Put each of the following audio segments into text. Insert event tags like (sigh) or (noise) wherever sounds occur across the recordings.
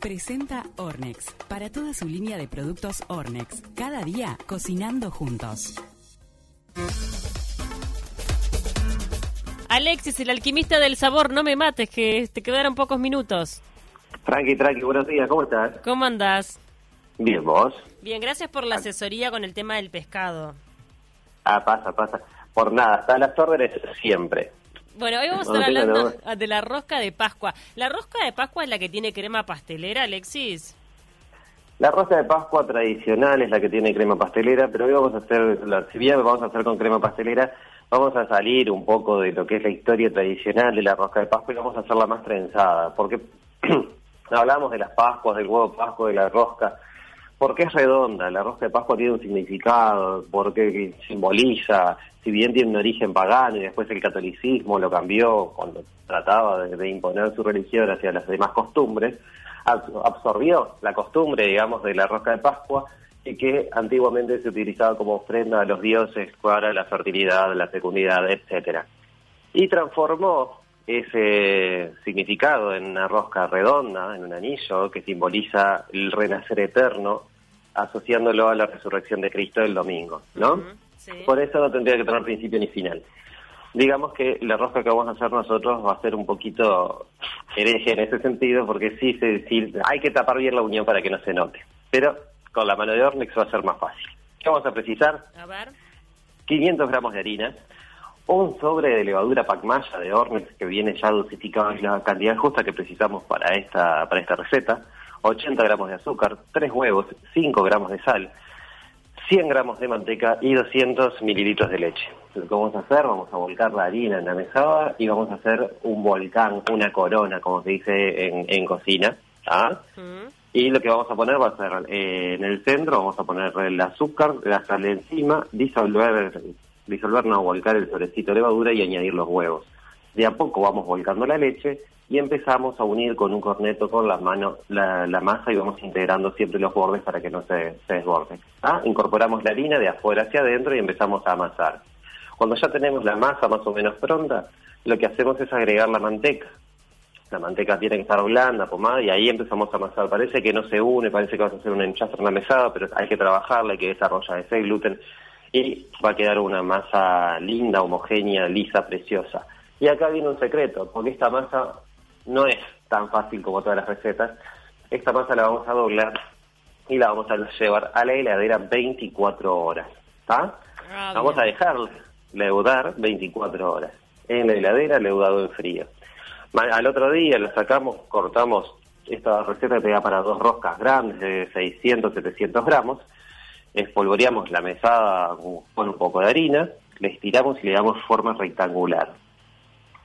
Presenta Ornex, para toda su línea de productos Ornex. Cada día cocinando juntos. Alexis, el alquimista del sabor, no me mates, que te quedaron pocos minutos. Tranqui, tranqui, buenos días, ¿cómo estás? ¿Cómo andás? Bien, ¿vos? Bien, gracias por la asesoría con el tema del pescado. Ah, pasa, pasa. Por nada, está a las órdenes siempre. Bueno, hoy vamos a estar hablando de la rosca de Pascua. ¿La rosca de Pascua es la que tiene crema pastelera, Alexis? La rosca de Pascua tradicional es la que tiene crema pastelera, pero hoy vamos a hacer, la, si bien vamos a hacer con crema pastelera, vamos a salir un poco de lo que es la historia tradicional de la rosca de Pascua y vamos a hacerla más trenzada, porque (clears throat) hablamos de las Pascuas, del huevo Pascua, de la rosca, porque es redonda, la rosca de Pascua tiene un significado, porque simboliza, si bien tiene un origen pagano y después el catolicismo lo cambió cuando trataba de, imponer su religión hacia las demás costumbres, absorbió la costumbre, digamos, de la rosca de Pascua y que antiguamente se utilizaba como ofrenda a los dioses para la fertilidad, la fecundidad, etcétera. Y transformó ese significado en una rosca redonda, en un anillo que simboliza el renacer eterno asociándolo a la resurrección de Cristo el domingo, ¿no? Por eso no tendría que tener principio ni final. Digamos que la rosca que vamos a hacer nosotros va a ser un poquito hereje en ese sentido, porque sí, sí, hay que tapar bien la unión para que no se note. Pero con la mano de Ornex va a ser más fácil. ¿Qué vamos a precisar? A ver. 500 gramos de harina, un sobre de levadura pacmaya de Ornex que viene ya dosificado en la cantidad justa que precisamos para esta, para esta receta, 80 gramos de azúcar, 3 huevos, 5 gramos de sal, 100 gramos de manteca y 200 mililitros de leche. Lo que vamos a hacer, vamos a volcar la harina en la mesada y vamos a hacer un volcán, una corona, como se dice en, cocina. Y lo que vamos a poner va a ser eh, en el centro, vamos a poner el azúcar, la sal encima, disolver, disolver, no, volcar el sobrecito de levadura y añadir los huevos. De a poco vamos volcando la leche y empezamos a unir con un corneto con las manos la, masa y vamos integrando siempre los bordes para que no se, se desborde. ¿Ah? Incorporamos la harina de afuera hacia adentro y empezamos a amasar. Cuando ya tenemos la masa más o menos pronta, lo que hacemos es agregar la manteca. La manteca tiene que estar blanda, pomada, y ahí empezamos a amasar. Parece que no se une, parece que vas a hacer una hinchaza en la mesada, pero hay que trabajarla, hay que desarrollar ese gluten y va a quedar una masa linda, homogénea, lisa, preciosa. Y acá viene un secreto, porque esta masa no es tan fácil como todas las recetas. Esta masa la vamos a doblar y la vamos a llevar a la heladera 24 horas. Ah, vamos a dejarla leudar 24 horas. En la heladera, leudado en frío. Al otro día la sacamos, cortamos esta receta que da para dos roscas grandes de 600, 700 gramos. Espolvoreamos la mesada con un poco de harina, le estiramos y le damos forma rectangular.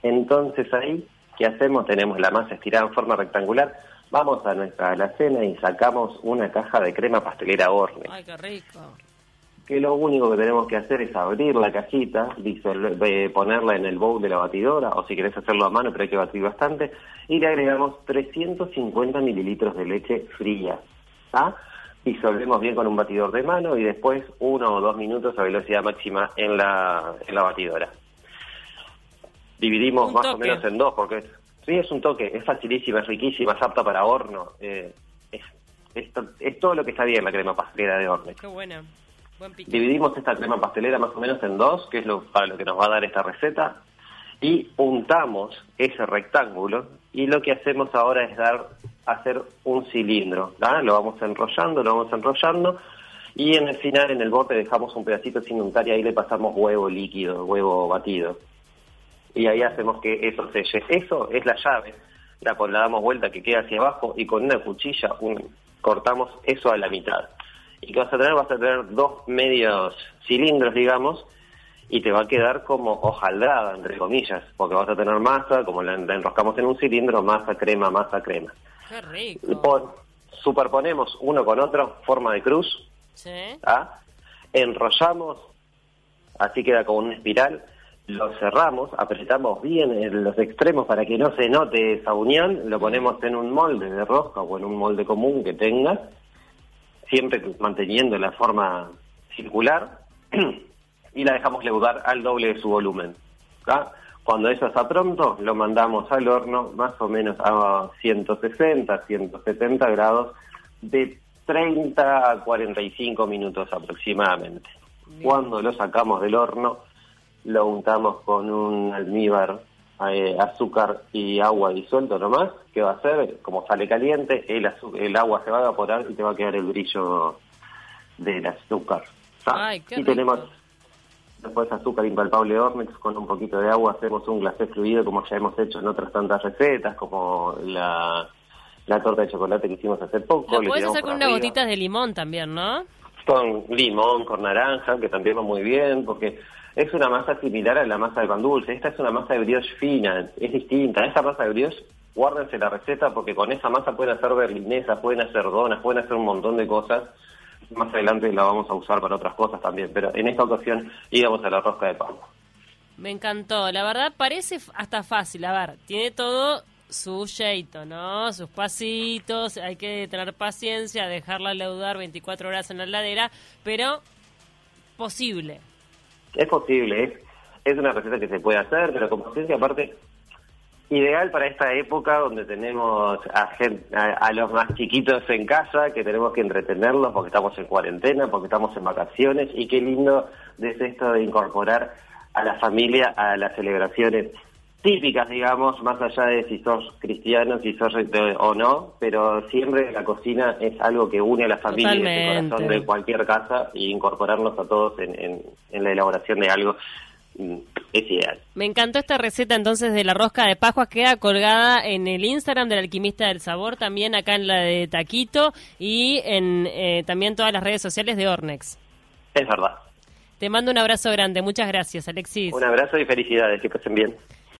Entonces ahí ¿Qué hacemos? Tenemos la masa estirada en forma rectangular. Vamos a nuestra alacena y sacamos una caja de crema pastelera horne. ¡Ay, qué rico! Que lo único que tenemos que hacer es abrir la cajita, ponerla en el bowl de la batidora, o si querés hacerlo a mano, pero hay que batir bastante, y le agregamos 350 mililitros de leche fría. ¿ah? Disolvemos bien con un batidor de mano y después uno o dos minutos a velocidad máxima en la, en la batidora dividimos más o menos en dos, porque sí es un toque, es facilísima, es riquísima, es apta para horno. Eh, es, es, todo lo que está bien la crema pastelera de horno. Qué buena. Dividimos esta crema pastelera más o menos en dos, que es lo para lo que nos va a dar esta receta, y untamos ese rectángulo y lo que hacemos ahora es dar hacer un cilindro, lo vamos enrollando, lo vamos enrollando y en el final en el bote dejamos un pedacito sin untar y ahí le pasamos huevo líquido, huevo batido y ahí hacemos que eso selle. Eso es la llave. La, la damos vuelta que queda hacia abajo y con una cuchilla cortamos eso a la mitad. ¿Y qué vas a tener? Vas a tener dos medios cilindros, digamos, y te va a quedar como hojaldrada, entre comillas, porque vas a tener masa, como la, enroscamos en un cilindro, masa, crema, masa, crema. Qué rico. superponemos uno con otro, forma de cruz. Sí. ¿ah? Enrollamos, así queda como una espiral lo cerramos, apretamos bien en los extremos para que no se note esa unión, lo ponemos en un molde de rosca o en un molde común que tenga, siempre manteniendo la forma circular, (clears throat) y la dejamos leudar al doble de su volumen. Cuando eso está pronto, lo mandamos al horno más o menos a 160, 170 grados de 30 a 45 minutos aproximadamente. Cuando lo sacamos del horno, lo untamos con un almíbar, eh, azúcar y agua disuelto nomás, que va a ser, como sale caliente, el, el agua se va a evaporar y te va a quedar el brillo del azúcar. y tenemos después azúcar impalpable Ormex con un poquito de agua, hacemos un glacé fluido como ya hemos hecho en otras tantas recetas, como la, la torta de chocolate que hicimos hace poco. Lo puedes hacer con unas gotitas de limón también, ¿no? Con limón, con naranja, que también va muy bien, porque es una masa similar a la masa de pan dulce. Esta es una masa de brioche fina, es distinta. Esta masa de brioche, guárdense la receta porque con esa masa pueden hacer berlinesas, pueden hacer donas, pueden hacer un montón de cosas. Más adelante la vamos a usar para otras cosas también, pero en esta ocasión íbamos a la rosca de pan. Me encantó. La verdad parece hasta fácil. A ver, tiene todo su jeito, ¿no? Sus pasitos, hay que tener paciencia, dejarla leudar 24 horas en la heladera, pero posible. Es posible, es, una receta que se puede hacer, pero con paciencia aparte, ideal para esta época donde tenemos a, a, los más chiquitos en casa, que tenemos que entretenerlos porque estamos en cuarentena, porque estamos en vacaciones, y qué lindo es esto de incorporar a la familia a las celebraciones típicas, digamos, más allá de si sos cristiano, si sos o no, pero siempre la cocina es algo que une a la familia, el corazón de cualquier casa y incorporarnos a todos en, en, la elaboración de algo mm, es ideal. Me encantó esta receta entonces de la rosca de Pascua, queda colgada en el Instagram del Alquimista del Sabor, también acá en la de Taquito y en eh, también todas las redes sociales de Ornex. Es verdad. Te mando un abrazo grande, muchas gracias Alexis. Un abrazo y felicidades, que pasen bien.